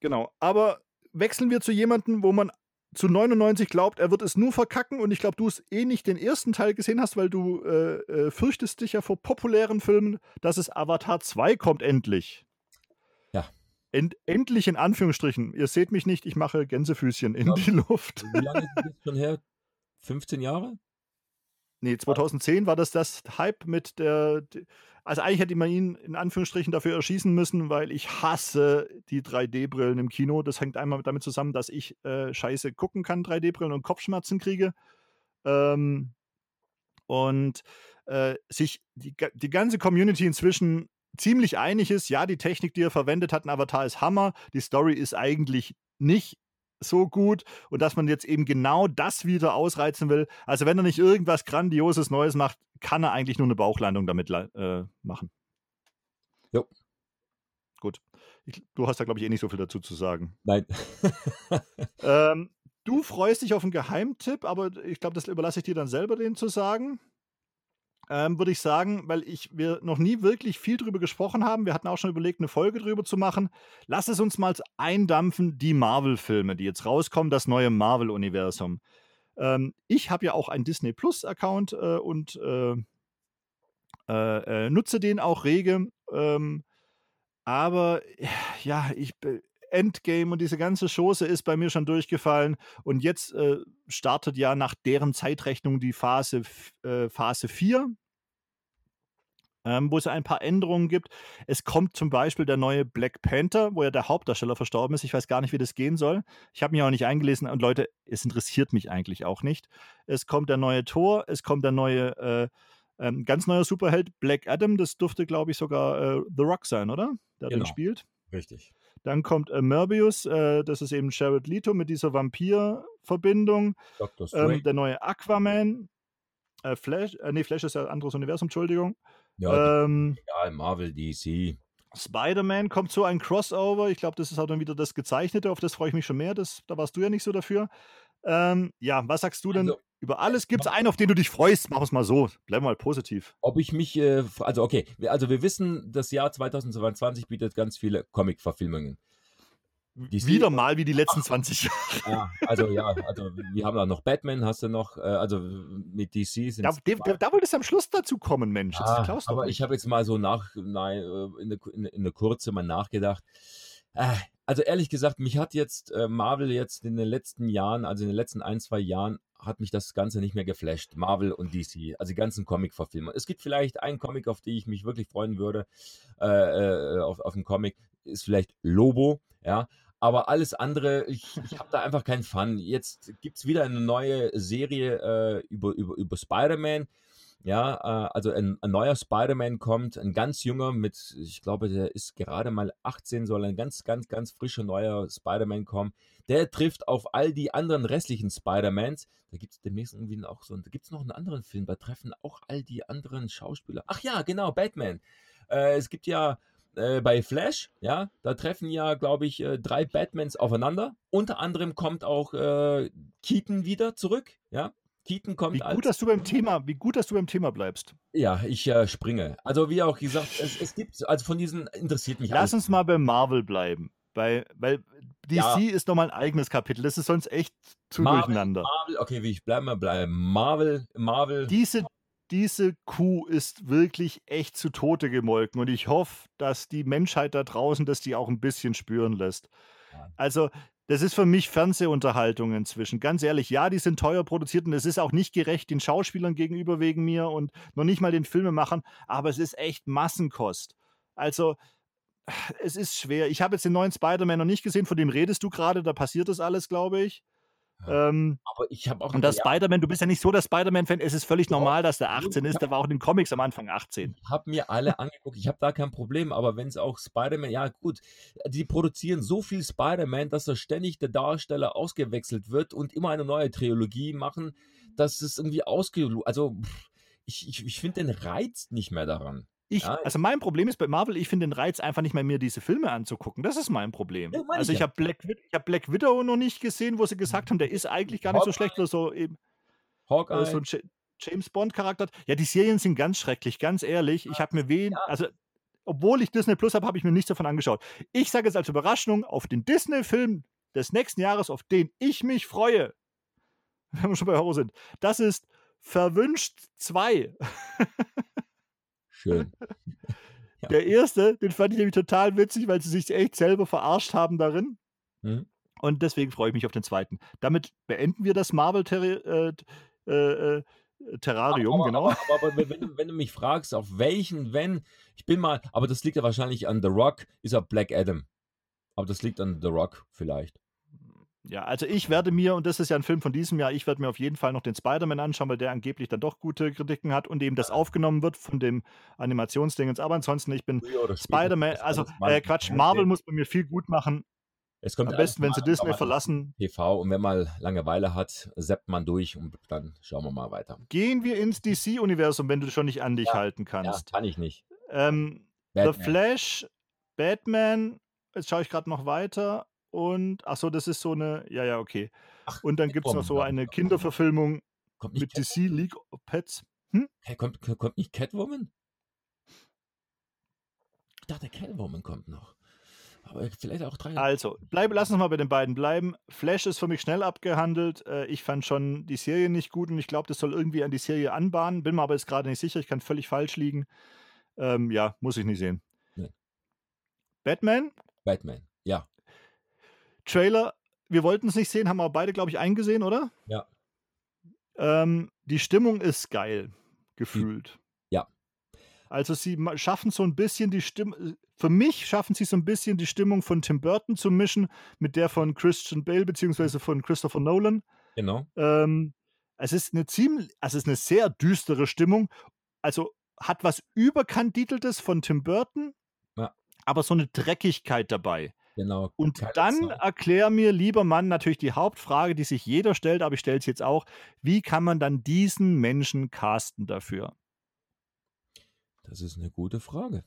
Genau. Aber wechseln wir zu jemandem, wo man zu 99 glaubt, er wird es nur verkacken und ich glaube, du es eh nicht den ersten Teil gesehen hast, weil du äh, äh, fürchtest dich ja vor populären Filmen, dass es Avatar 2 kommt endlich. Ja. End, endlich in Anführungsstrichen. Ihr seht mich nicht, ich mache Gänsefüßchen in Ja. die Luft. Wie lange ist das schon her? 15 Jahre? Nee, 2010 war das das Hype mit der. Also eigentlich hätte man ihn in Anführungsstrichen dafür erschießen müssen, weil ich hasse die 3D-Brillen im Kino. Das hängt einmal damit zusammen, dass ich äh, scheiße gucken kann, 3D-Brillen und Kopfschmerzen kriege. Ähm, und äh, sich die, die ganze Community inzwischen ziemlich einig ist, ja, die Technik, die er verwendet hat, in Avatar ist Hammer, die Story ist eigentlich nicht so gut und dass man jetzt eben genau das wieder ausreizen will. Also wenn er nicht irgendwas Grandioses Neues macht, kann er eigentlich nur eine Bauchlandung damit äh, machen. Jo. Gut. Ich, du hast da, glaube ich, eh nicht so viel dazu zu sagen. Nein. Ähm, du freust dich auf einen Geheimtipp, aber ich glaube, das überlasse ich dir dann selber, den zu sagen. Ähm, Würde ich sagen, weil ich, wir noch nie wirklich viel drüber gesprochen haben. Wir hatten auch schon überlegt, eine Folge drüber zu machen. Lass es uns mal eindampfen, die Marvel-Filme, die jetzt rauskommen, das neue Marvel-Universum. Ähm, ich habe ja auch einen Disney Plus-Account äh, und äh, äh, äh, nutze den auch rege. Ähm, aber ja, ich Endgame und diese ganze Chose ist bei mir schon durchgefallen. Und jetzt äh, startet ja nach deren Zeitrechnung die Phase, äh, Phase 4, ähm, wo es ein paar Änderungen gibt. Es kommt zum Beispiel der neue Black Panther, wo ja der Hauptdarsteller verstorben ist. Ich weiß gar nicht, wie das gehen soll. Ich habe mich auch nicht eingelesen und Leute, es interessiert mich eigentlich auch nicht. Es kommt der neue Thor, es kommt der neue, äh, ähm, ganz neuer Superheld Black Adam. Das dürfte, glaube ich, sogar äh, The Rock sein, oder? Der den Genau. spielt. Richtig. Dann kommt äh, Morbius, äh, das ist eben Jared Leto mit dieser Vampir-Verbindung. Ähm, der neue Aquaman. Äh, Flash, äh, nee, Flash ist ja ein anderes Universum, Entschuldigung. ja, Ähm, ja, Marvel, DC. Spider-Man kommt so ein Crossover. Ich glaube, das ist auch dann wieder das Gezeichnete, auf das freue ich mich schon mehr. Das, da warst du ja nicht so dafür. Ähm, ja, was sagst du denn Also, über alles? Gibt es einen, auf den du dich freust? Mach es mal so. Bleib mal positiv. Ob ich mich, äh, also okay, also wir wissen, das Jahr 2022 bietet ganz viele Comic-Verfilmungen. DC Wieder mal wie die letzten 20 Jahre. Ja, also ja, also wir haben da noch Batman, hast du noch, äh, also mit DC sind Da, da, da, da wolltest du am Schluss dazu kommen, Mensch. Ah, aber ich habe jetzt mal so nach, nein, äh, in der in, in der Kurze mal nachgedacht. Äh, also ehrlich gesagt, mich hat jetzt äh, Marvel jetzt in den letzten Jahren, also in den letzten ein, zwei Jahren, hat mich das Ganze nicht mehr geflasht. Marvel und DC, also die ganzen Comic-Verfilmer. Es gibt vielleicht einen Comic, auf den ich mich wirklich freuen würde, äh, äh, auf, auf einen Comic, ist vielleicht Lobo, ja. Aber alles andere, ich, ich habe da einfach keinen Fun. Jetzt gibt es wieder eine neue Serie äh, über, über, über Spider-Man. Ja, äh, also ein, ein neuer Spider-Man kommt, ein ganz junger mit, ich glaube, der ist gerade mal 18, soll ein ganz, ganz, ganz frischer neuer Spider-Man kommen. Der trifft auf all die anderen restlichen Spider-Mans. Da gibt es demnächst irgendwie auch so, da gibt es noch einen anderen Film, da treffen auch all die anderen Schauspieler. Ach ja, genau, Batman. Äh, es gibt ja äh, bei Flash, ja, da treffen ja, glaube ich, äh, drei Batmans aufeinander. Unter anderem kommt auch äh, Keaton wieder zurück, ja. Keaton kommt Wie als. gut, dass du beim Thema, wie gut, dass du beim Thema bleibst. Ja, ich äh, springe. Also wie auch gesagt, es, es gibt, also von diesen interessiert mich Lass alles. uns mal bei Marvel bleiben. Bei, weil DC Ja. ist nochmal ein eigenes Kapitel. Das ist sonst echt zu Marvel, durcheinander. Marvel, okay, wie ich bleibe mal bleiben. Marvel, Marvel. Diese, diese Kuh ist wirklich echt zu Tode gemolken und ich hoffe, dass die Menschheit da draußen das die auch ein bisschen spüren lässt. Also, das ist für mich Fernsehunterhaltung inzwischen. Ganz ehrlich, ja, die sind teuer produziert und es ist auch nicht gerecht den Schauspielern gegenüber wegen mir und noch nicht mal den Filmemachern, aber es ist echt Massenkost. Also, es ist schwer. Ich habe jetzt den neuen Spider-Man noch nicht gesehen, von dem redest du gerade, da passiert das alles, glaube ich. Ja. Ähm, aber ich habe auch und das ja, Spider-Man, du bist ja nicht so der Spider-Man-Fan, es ist völlig Doch. normal, dass der 18 ist, der war auch in den Comics am Anfang 18. Ich habe mir alle angeguckt, ich habe da kein Problem, aber wenn es auch Spider-Man, ja gut, die produzieren so viel Spider-Man, dass da ständig der Darsteller ausgewechselt wird und immer eine neue Trilogie machen, dass es irgendwie ausge... Also pff, ich, ich, ich finde den Reiz nicht mehr daran. Ich, Ja, also mein Problem ist bei Marvel, ich finde den Reiz einfach nicht mehr, mir diese Filme anzugucken. Das ist mein Problem. Ja, also ich ja. habe Black, ich hab Black Widow noch nicht gesehen, wo sie gesagt haben, der ist eigentlich gar nicht so schlecht, weil er so eben äh, Hawkeye, so ein Ja- James Bond Charakter. Ja, die Serien sind ganz schrecklich, ganz ehrlich. Ich habe mir wen, also obwohl ich Disney Plus habe, habe ich mir nichts davon angeschaut. Ich sage jetzt als Überraschung auf den Disney-Film des nächsten Jahres, auf den ich mich freue, *laughs* wenn wir schon bei Horror sind. Das ist Verwünscht 2. *laughs* schön. *laughs* Ja. Der erste, den fand ich nämlich total witzig, weil sie sich echt selber verarscht haben darin. Hm? Und deswegen freue ich mich auf den zweiten. Damit beenden wir das Marvel Terri äh, äh, äh, Terrarium, aber, genau. Aber, aber, aber wenn, du, wenn du mich fragst, auf welchen, wenn, ich bin mal, aber das liegt ja wahrscheinlich an The Rock, ist er Black Adam. Aber das liegt an The Rock vielleicht. Ja, also ich werde mir, und das ist ja ein Film von diesem Jahr, ich werde mir auf jeden Fall noch den Spider-Man anschauen, weil der angeblich dann doch gute Kritiken hat und eben das aufgenommen wird von dem Animationsdingens. Aber ansonsten, ich bin Spider-Man, also äh, Quatsch. Marvel muss bei mir viel gut machen. Es kommt Am besten, wenn sie Disney verlassen. TV und wenn man Langeweile hat, seppt man durch und dann schauen wir mal weiter. Gehen wir ins DC-Universum, wenn du schon nicht an dich Ja, halten Ja, kannst. kann ich nicht. Ähm, The. Flash, Batman, jetzt schaue ich gerade noch weiter und, ach so, das ist so eine, ja, ja, okay. Ach, Und dann gibt es noch so eine. Kinderverfilmung mit Cat, DC League of Pets. Hey, kommt, kommt nicht Catwoman? Ich dachte, Catwoman kommt noch. Aber vielleicht auch drei. Also, bleib, lass uns mal bei den beiden bleiben. Flash ist für mich schnell abgehandelt. Äh, ich fand schon die Serie nicht gut und ich glaube, das soll irgendwie an die Serie anbahnen. Bin mir aber jetzt gerade nicht sicher. Ich kann völlig falsch liegen. Ähm, ja, muss ich nicht sehen. Nee. Batman, Batman. Ja. Trailer. Wir wollten es nicht sehen, haben aber beide, glaube ich, eingesehen, oder? Ja. Ähm, die Stimmung ist geil, gefühlt. Ja. Also sie schaffen so ein bisschen die Stimmung, für mich schaffen sie so ein bisschen die Stimmung von Tim Burton zu mischen mit der von Christian Bale beziehungsweise von Christopher Nolan. Genau. Ähm, es ist eine ziemlich, also es ist eine sehr düstere Stimmung. Also hat was überkandideltes von Tim Burton, Ja. aber so eine Dreckigkeit dabei. Genau. Und dann Zeit. erklär mir, lieber Mann, natürlich die Hauptfrage, die sich jeder stellt, aber ich stelle es jetzt auch. Wie kann man dann diesen Menschen casten dafür? Das ist eine gute Frage.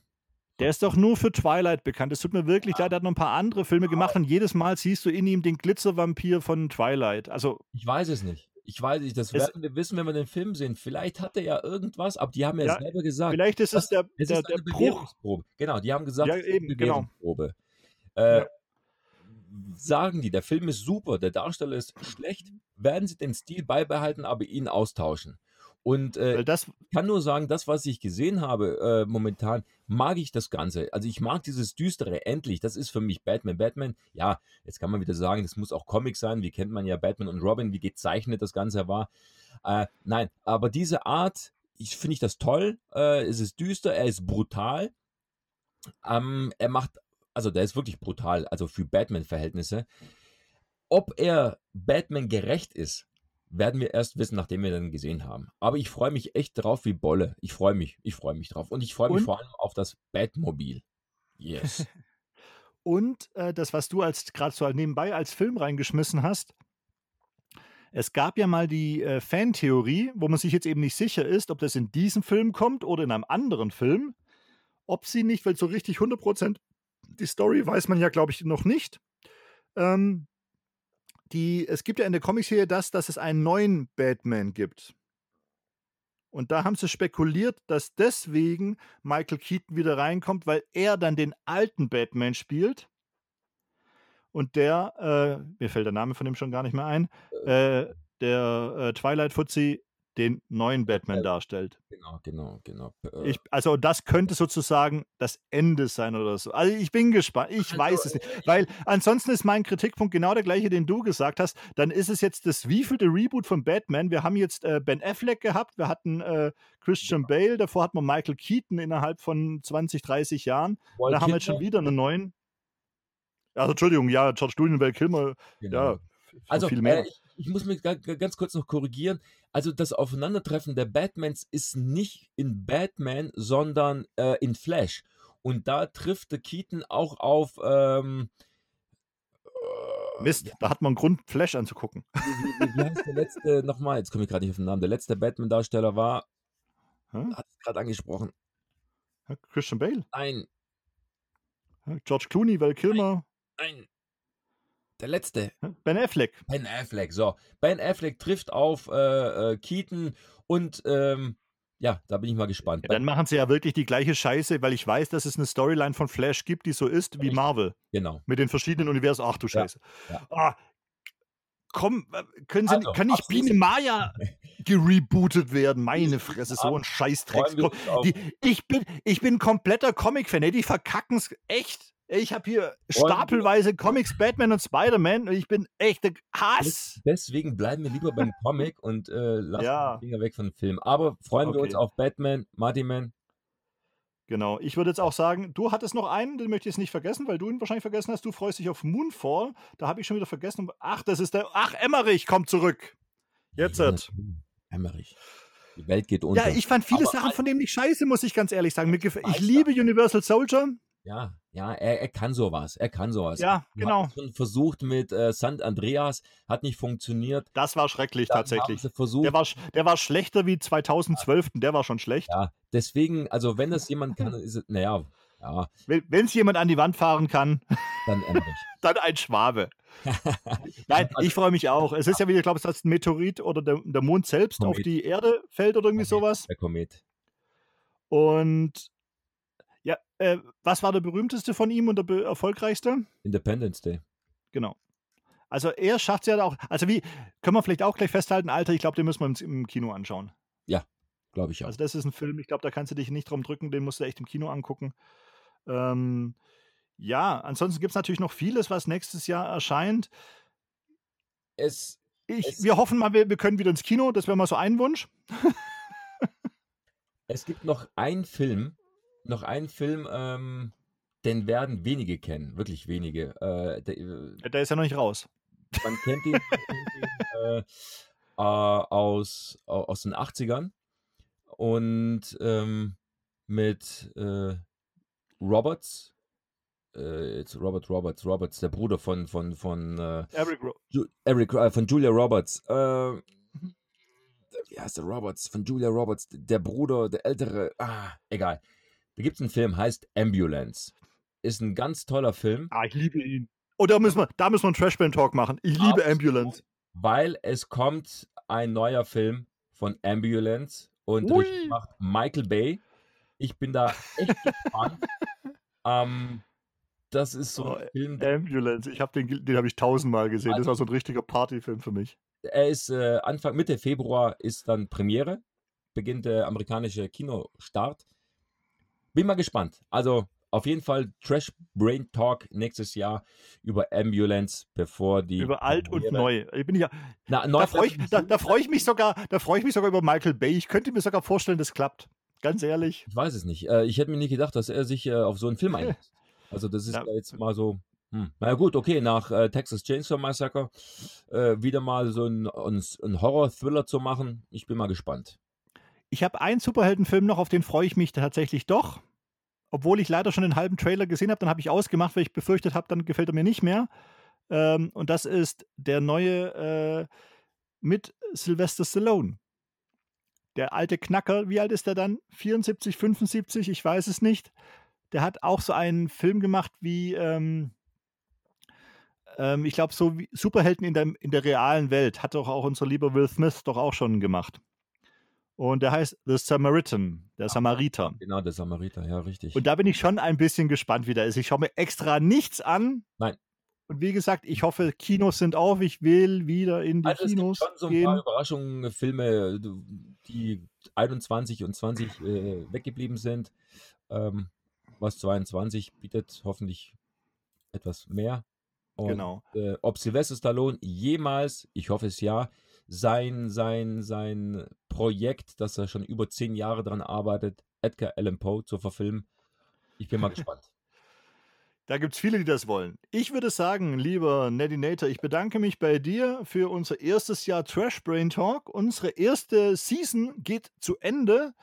Der ist doch nur für Twilight bekannt. Es tut mir wirklich leid, er hat noch ein paar andere Filme gemacht und jedes Mal siehst du in ihm den Glitzervampir von Twilight. Also, Ich weiß es nicht. Ich weiß nicht. Das werden wir wissen, wenn wir den Film sehen. Vielleicht hat er ja irgendwas, aber die haben ja, Ja, selber gesagt, vielleicht ist es der, es der, ist der Bruch. Genau, die haben gesagt, Ja, eben, genau. Äh, Ja. Sagen die, der Film ist super, der Darsteller ist schlecht, werden sie den Stil beibehalten, aber ihn austauschen. Und äh, das, ich kann nur sagen, das, was ich gesehen habe äh, momentan, mag ich das Ganze. Also ich mag dieses Düstere, endlich. Das ist für mich Batman. Batman, ja, jetzt kann man wieder sagen, das muss auch Comic sein. Wie kennt man ja Batman und Robin, wie gezeichnet das Ganze war. Äh, nein, aber diese Art, ich finde ich das toll. Äh, es ist düster, er ist brutal. Ähm, er macht also der ist wirklich brutal, also für Batman-Verhältnisse. Ob er Batman gerecht ist, werden wir erst wissen, nachdem wir den gesehen haben. Aber ich freue mich echt drauf wie Bolle. Ich freue mich, ich freue mich drauf. Und ich freue mich vor allem auf das Batmobil. Yes. *laughs* Und äh, das, was du als gerade so nebenbei als Film reingeschmissen hast, es gab ja mal die äh, Fantheorie, wo man sich jetzt eben nicht sicher ist, ob das in diesem Film kommt oder in einem anderen Film, ob sie nicht, weil so richtig 100% die Story weiß man ja, glaube ich, noch nicht. Ähm, die, es gibt ja in der Comicserie das, dass es einen neuen Batman gibt. Und da haben sie spekuliert, dass deswegen Michael Keaton wieder reinkommt, weil er dann den alten Batman spielt. Und der, äh, mir fällt der Name von dem schon gar nicht mehr ein, äh, der äh, Twilight Fuzzy den neuen Batman Ja. darstellt. genau, genau, genau. Äh, Ich, also das könnte sozusagen das Ende sein oder so. Also ich bin gespannt. Ich Also, weiß es nicht. Weil ansonsten ist mein Kritikpunkt genau der gleiche, den du gesagt hast. Dann ist es jetzt das wievielte Reboot von Batman. Wir haben jetzt äh, Ben Affleck gehabt, wir hatten äh, Christian Bale, davor hatten wir Michael Keaton innerhalb von 20, 30 Jahren. Da haben wir jetzt schon wieder einen neuen. Also Entschuldigung, ja, George Clooney Val Kilmer, genau. ja, Also, viel mehr. äh, ich, ich muss mich ga- ga- ganz kurz noch korrigieren. Also, das Aufeinandertreffen der Batmans ist nicht in Batman, sondern äh, in Flash. Und da trifft der Keaton auch auf. Ähm, äh, Mist, da hat man einen Grund, Flash anzugucken. *laughs* Wie, wie, wie, heißt der letzte *laughs* nochmal? Jetzt komme ich gerade nicht auf den Namen. Der letzte Batman-Darsteller war. Hä? Hat es gerade angesprochen. Ja, Christian Bale, Nein, ja, George Clooney, Val Kilmer, nein. Der letzte. ja, Ben Affleck. Ben Affleck, so. Ben Affleck trifft auf äh, äh, Keaton und ähm, ja, da bin ich mal gespannt. Ja, dann machen sie ja wirklich die gleiche Scheiße, weil ich weiß, dass es eine Storyline von Flash gibt, die so ist wie. Marvel. genau. Mit den verschiedenen Universen. Ach du Ja, Scheiße. ja. Ah, komm, äh, können, sie, Also, kann nicht Biene Maya gerebootet werden? Meine Fresse, so ein Scheißdreck. Ich, bin, ich bin ein kompletter Comic-Fan. Die verkacken es echt. Ich habe hier stapelweise Comics, Batman und Spider-Man und ich bin echt der Hass. Deswegen bleiben wir lieber beim Comic und äh, lassen Ja. die Finger weg von dem Film. Aber freuen wir uns Okay. auf Batman, Marty Man. Genau. Ich würde jetzt auch sagen, du hattest noch einen, den möchte ich jetzt nicht vergessen, weil du ihn wahrscheinlich vergessen hast. Du freust dich auf Moonfall. Da habe ich schon wieder vergessen. Ach, das ist der. Ach, Emmerich kommt zurück. Jetzt. Ja. Emmerich. Die Welt geht unter. Ja, ich fand viele Aber Sachen von dem nicht scheiße, muss ich ganz ehrlich sagen. Ich liebe Universal Soldier. Ja, ja, er, er kann sowas. Er kann sowas. Ja, genau. versucht mit äh, Sant Andreas, hat nicht funktioniert. Das war schrecklich Dann tatsächlich. Versucht, Der war, der war schlechter wie 2012. Der war schon schlecht. ja, deswegen, also wenn das jemand kann, *laughs* ist es, naja, ja, Wenn es jemand an die Wand fahren kann, *laughs* dann *laughs* dann ein Schwabe. Nein, ich freue mich auch. Es ist ja wieder, ich glaube, es ist ein Meteorit oder der, der Mond selbst auf Komet. die Erde fällt oder irgendwie Komet, sowas. Der Komet. Und ja, äh, was war der berühmteste von ihm und der erfolgreichste? Independence Day. Genau. Also er schafft es ja auch. Also wie, können wir vielleicht auch gleich festhalten, Alter, ich glaube, den müssen wir im, im Kino anschauen. Glaube ich auch. Also das ist ein Film, ich glaube, da kannst du dich nicht drum drücken, den musst du echt im Kino angucken. Ähm, ja, ansonsten gibt es natürlich noch vieles, was nächstes Jahr erscheint. es, Ich, Es- wir hoffen mal, wir, wir können wieder ins Kino. Das wäre mal so ein Wunsch. es gibt noch einen Film, noch einen Film, ähm, den werden wenige kennen, wirklich wenige. Äh, der, äh, Der ist ja noch nicht raus. man kennt ihn, *laughs* äh, äh, aus, au- aus den 80ern und ähm, mit äh, Roberts, äh, jetzt Robert Roberts, Roberts, der Bruder von, von, von, Eric Ju Eric, von Julia Roberts. Äh, wie heißt der Roberts? Von Julia Roberts, der Bruder, der ältere, ah, egal. Da gibt es einen Film, heißt Ambulance. Ist ein ganz toller Film. Ah, ich liebe ihn. Oh, da müssen wir, da müssen wir einen Trashband-Talk machen. Ich liebe Absolut. Ambulance. weil es kommt ein neuer Film von Ambulance und macht Michael Bay. Ich bin da echt *laughs* gespannt. ähm, das ist so ein Oh, Film, Ambulance. Ich habe den, den habe ich tausendmal gesehen. Das war so ein richtiger Partyfilm für mich. er ist äh, Anfang Mitte Februar ist dann Premiere, beginnt der amerikanische Kinostart. Bin mal gespannt. Also auf jeden Fall Trash Brain Talk nächstes Jahr über Ambulance, bevor die Über alt und neu. Ich bin ja, Na, neu da freue ich, da, da freu ich mich sogar, da freue ich mich sogar über Michael Bay. Ich könnte mir sogar vorstellen, das klappt. Ganz ehrlich. Ich weiß es nicht. Äh, ich hätte mir nicht gedacht, dass er sich äh, auf so einen Film *laughs* einlässt. Also das ist Ja. jetzt mal so. Hm. Na gut, okay, nach äh, Texas Chainsaw Massacre äh, wieder mal so ein, ein, ein Horror-Thriller zu machen. Ich bin mal gespannt. Ich habe einen Superheldenfilm noch, auf den freue ich mich tatsächlich doch. Obwohl ich leider schon den halben Trailer gesehen habe, dann habe ich ausgemacht, weil ich befürchtet habe, dann gefällt er mir nicht mehr. Ähm, und das ist der neue äh, mit Sylvester Stallone. Der alte Knacker, wie alt ist er dann? 74, 75, ich weiß es nicht. Der hat auch so einen Film gemacht wie, ähm, ähm, ich glaube, so wie Superhelden in der, in der realen Welt. Hat doch auch unser lieber Will Smith doch auch schon gemacht. Und der heißt The Samaritan, der Samariter. Genau, der Samariter, ja, richtig. Und da bin ich schon ein bisschen gespannt, wie der ist. Ich schaue mir extra nichts an. Nein. Und wie gesagt, ich hoffe, Kinos sind auf. Ich will wieder in die also es Kinos gibt schon so ein gehen. paar Überraschungen, Filme, die 21 und 20 äh, weggeblieben sind. Ähm, was 22 bietet hoffentlich etwas mehr. Und, Genau. Äh, ob Sylvester Stallone jemals, ich hoffe es ja, sein, sein, sein Projekt, das er schon über zehn Jahre daran arbeitet, Edgar Allan Poe zu verfilmen. Ich bin mal gespannt. *laughs* Da gibt es viele, die das wollen. Ich würde sagen, lieber Nedinator, ich bedanke mich bei dir für unser erstes Jahr Trash Brain Talk. Unsere erste Season geht zu Ende.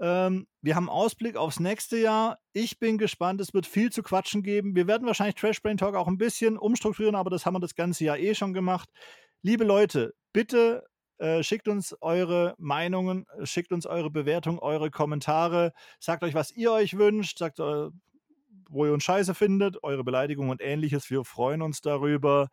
Ähm, wir haben Ausblick aufs nächste Jahr. Ich bin gespannt. Es wird viel zu quatschen geben. Wir werden wahrscheinlich Trash Brain Talk auch ein bisschen umstrukturieren, aber das haben wir das ganze Jahr eh schon gemacht. Liebe Leute, bitte äh, schickt uns eure Meinungen, schickt uns eure Bewertung, eure Kommentare. Sagt euch, was ihr euch wünscht. Sagt, äh, wo ihr uns scheiße findet, eure Beleidigungen und ähnliches. Wir freuen uns darüber.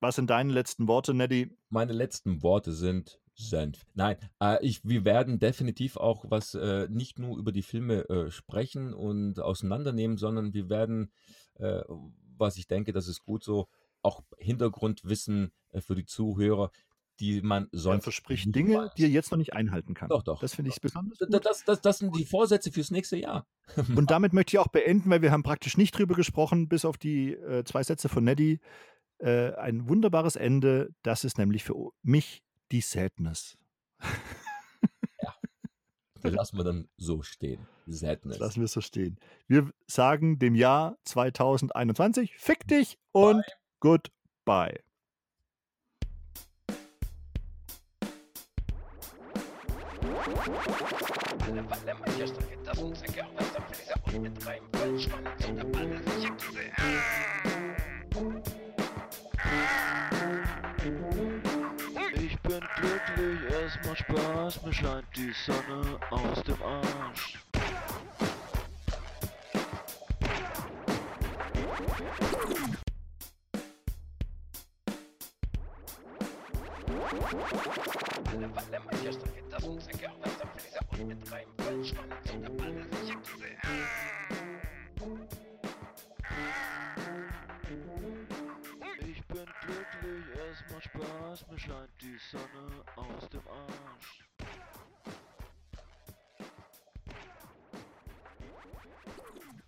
Was sind deine letzten Worte, Neddy? Meine letzten Worte sind Senf. Nein, äh, ich, wir werden definitiv auch was äh, nicht nur über die Filme äh, sprechen und auseinandernehmen, sondern wir werden, äh, was ich denke, das ist gut so, auch Hintergrundwissen äh, für die Zuhörer, die man Er sonst verspricht nicht Dinge, weiß. die er jetzt noch nicht einhalten kann. Doch, doch, Das finde ich besonders Das, gut. das, das, das sind die Vorsätze fürs nächste Jahr. *laughs* Und damit möchte ich auch beenden, weil wir haben praktisch nicht drüber gesprochen, bis auf die äh, zwei Sätze von Neddy. Äh, ein wunderbares Ende. Das ist nämlich für mich die Sadness. *laughs* Das lassen wir dann so stehen. Das Sadness. lassen wir so stehen. Wir sagen dem Jahr 2021, fick dich und goodbye. Alle Walle Manchester geht das und das Fässer und mit rein Ball Schwanne zu der Balle sich Hexe. Ich bin glücklich, es macht Spaß, mir scheint die Sonne aus dem Arsch. Alle Walle Manchester geht das und Säcke und das Fässer und mit rein Ball Schwanne zu der Balle sich Hexe. Ich bin glücklich, es macht Spaß, mir scheint die Sonne aus dem Arsch.